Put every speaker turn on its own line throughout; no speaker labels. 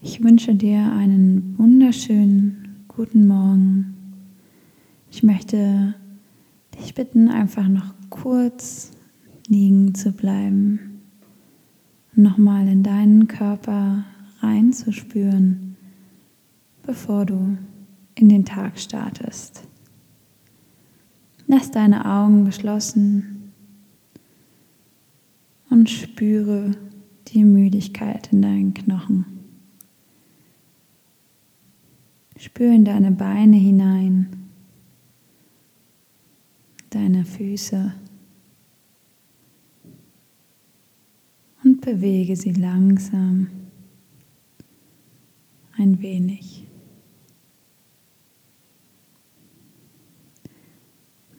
Ich wünsche dir einen wunderschönen guten Morgen. Ich möchte dich bitten, einfach noch kurz liegen zu bleiben nochmal in deinen Körper reinzuspüren, bevor du in den Tag startest. Lass deine Augen geschlossen und spüre die Müdigkeit in deinen Knochen. Spür in deine Beine hinein, deine Füße und bewege sie langsam ein wenig.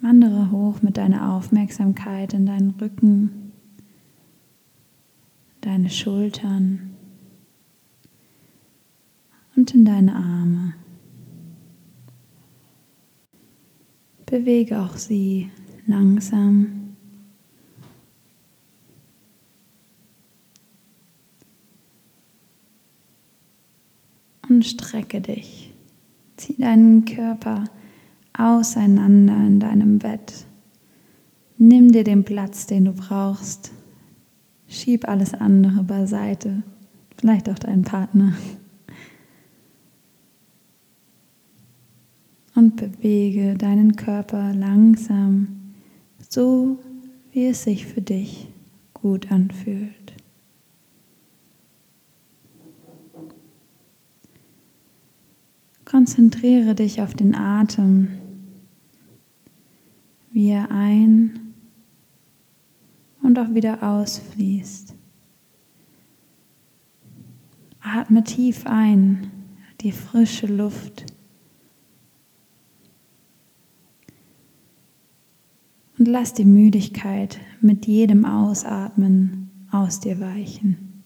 Wandere hoch mit deiner Aufmerksamkeit in deinen Rücken, deine Schultern und in deine Arme. Bewege auch sie langsam. Und strecke dich. Zieh deinen Körper auseinander in deinem Bett. Nimm dir den Platz, den du brauchst. Schieb alles andere beiseite. Vielleicht auch deinen Partner. und bewege deinen Körper langsam, so wie es sich für dich gut anfühlt. Konzentriere dich auf den Atem, wie er ein und auch wieder ausfließt. Atme tief ein, die frische Luft Und lass die Müdigkeit mit jedem Ausatmen aus dir weichen.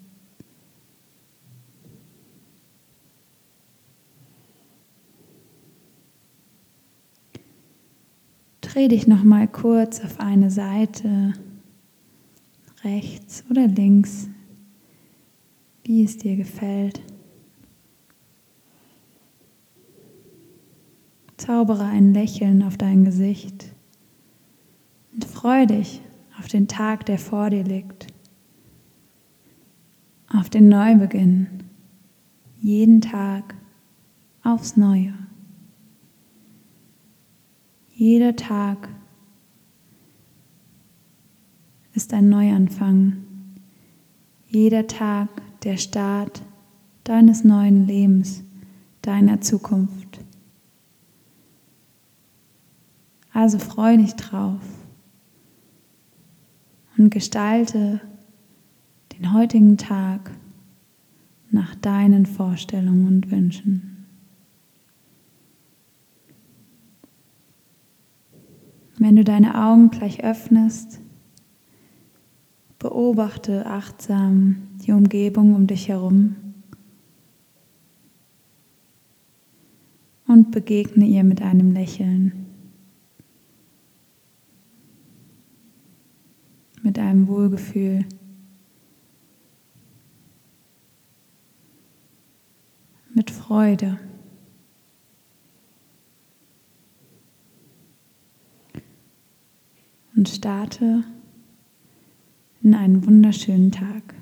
Dreh dich noch mal kurz auf eine Seite, rechts oder links, wie es dir gefällt. Zaubere ein Lächeln auf dein Gesicht. Freu dich auf den Tag, der vor dir liegt, auf den Neubeginn, jeden Tag aufs Neue. Jeder Tag ist ein Neuanfang. Jeder Tag der Start deines neuen Lebens, deiner Zukunft. Also freu dich drauf und gestalte den heutigen Tag nach deinen Vorstellungen und Wünschen. Wenn du deine Augen gleich öffnest, beobachte achtsam die Umgebung um dich herum und begegne ihr mit einem Lächeln. Mit einem Wohlgefühl. Mit Freude. Und starte in einen wunderschönen Tag.